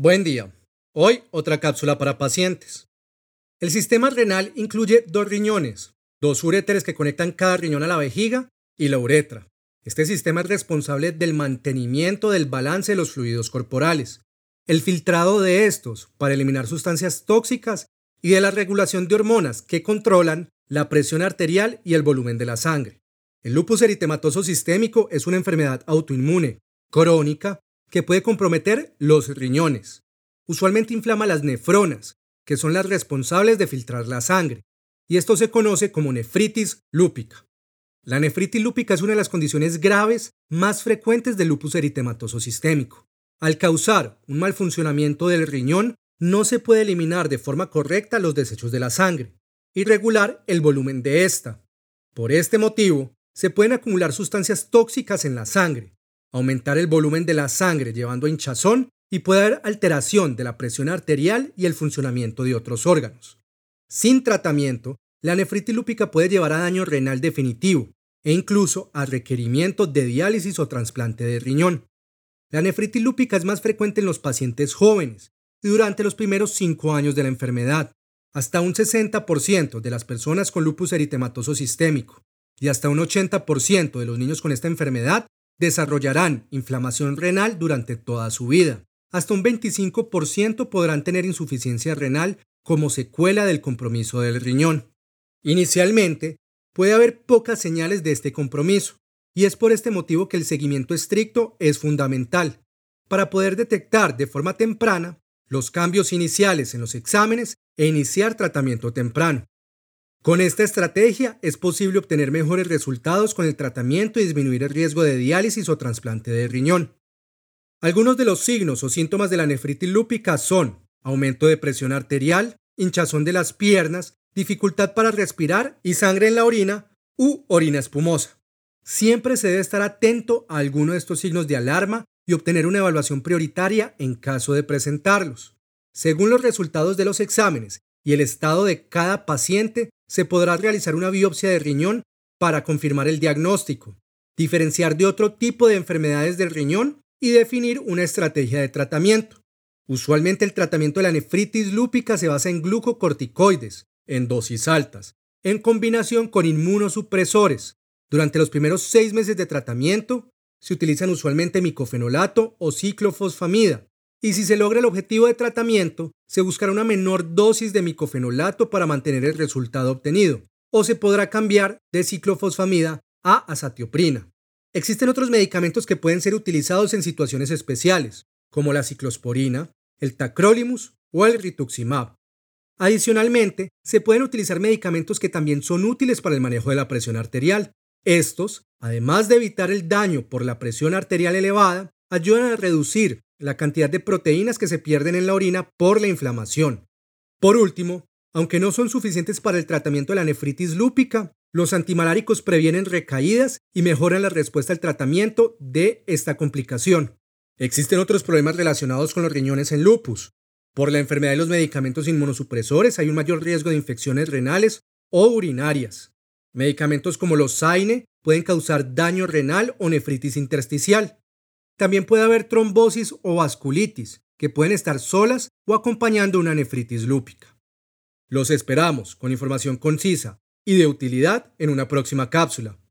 Buen día. Hoy otra cápsula para pacientes. El sistema renal incluye dos riñones, dos uréteres que conectan cada riñón a la vejiga y la uretra. Este sistema es responsable del mantenimiento del balance de los fluidos corporales, el filtrado de estos para eliminar sustancias tóxicas y de la regulación de hormonas que controlan la presión arterial y el volumen de la sangre. El lupus eritematoso sistémico es una enfermedad autoinmune, crónica, que puede comprometer los riñones. Usualmente inflama las nefronas, que son las responsables de filtrar la sangre, y esto se conoce como nefritis lúpica. La nefritis lúpica es una de las condiciones graves más frecuentes del lupus eritematoso sistémico. Al causar un mal funcionamiento del riñón, no se puede eliminar de forma correcta los desechos de la sangre y regular el volumen de esta. Por este motivo, se pueden acumular sustancias tóxicas en la sangre, aumentar el volumen de la sangre llevando a hinchazón y puede haber alteración de la presión arterial y el funcionamiento de otros órganos. Sin tratamiento, la nefritis lúpica puede llevar a daño renal definitivo e incluso a requerimiento de diálisis o trasplante de riñón. La nefritis lúpica es más frecuente en los pacientes jóvenes y durante los primeros cinco años de la enfermedad. Hasta un 60% de las personas con lupus eritematoso sistémico y hasta un 80% de los niños con esta enfermedad desarrollarán inflamación renal durante toda su vida. Hasta un 25% podrán tener insuficiencia renal como secuela del compromiso del riñón. Inicialmente, puede haber pocas señales de este compromiso, y es por este motivo que el seguimiento estricto es fundamental, para poder detectar de forma temprana los cambios iniciales en los exámenes e iniciar tratamiento temprano. Con esta estrategia es posible obtener mejores resultados con el tratamiento y disminuir el riesgo de diálisis o trasplante de riñón. Algunos de los signos o síntomas de la nefritis lúpica son aumento de presión arterial, hinchazón de las piernas, dificultad para respirar y sangre en la orina u orina espumosa. Siempre se debe estar atento a alguno de estos signos de alarma y obtener una evaluación prioritaria en caso de presentarlos. Según los resultados de los exámenes y el estado de cada paciente, se podrá realizar una biopsia de riñón para confirmar el diagnóstico, diferenciar de otro tipo de enfermedades del riñón y definir una estrategia de tratamiento. Usualmente el tratamiento de la nefritis lúpica se basa en glucocorticoides, en dosis altas, en combinación con inmunosupresores. Durante los primeros seis meses de tratamiento se utilizan usualmente micofenolato o ciclofosfamida, y si se logra el objetivo de tratamiento, se buscará una menor dosis de micofenolato para mantener el resultado obtenido, o se podrá cambiar de ciclofosfamida a azatioprina. Existen otros medicamentos que pueden ser utilizados en situaciones especiales, como la ciclosporina, el tacrolimus o el rituximab. Adicionalmente, se pueden utilizar medicamentos que también son útiles para el manejo de la presión arterial. Estos, además de evitar el daño por la presión arterial elevada, ayudan a reducir la cantidad de proteínas que se pierden en la orina por la inflamación. Por último, aunque no son suficientes para el tratamiento de la nefritis lúpica, los antimaláricos previenen recaídas y mejoran la respuesta al tratamiento de esta complicación. Existen otros problemas relacionados con los riñones en lupus. Por la enfermedad de los medicamentos inmunosupresores hay un mayor riesgo de infecciones renales o urinarias. Medicamentos como los SAINE pueden causar daño renal o nefritis intersticial. También puede haber trombosis o vasculitis, que pueden estar solas o acompañando una nefritis lúpica. Los esperamos con información concisa y de utilidad en una próxima cápsula.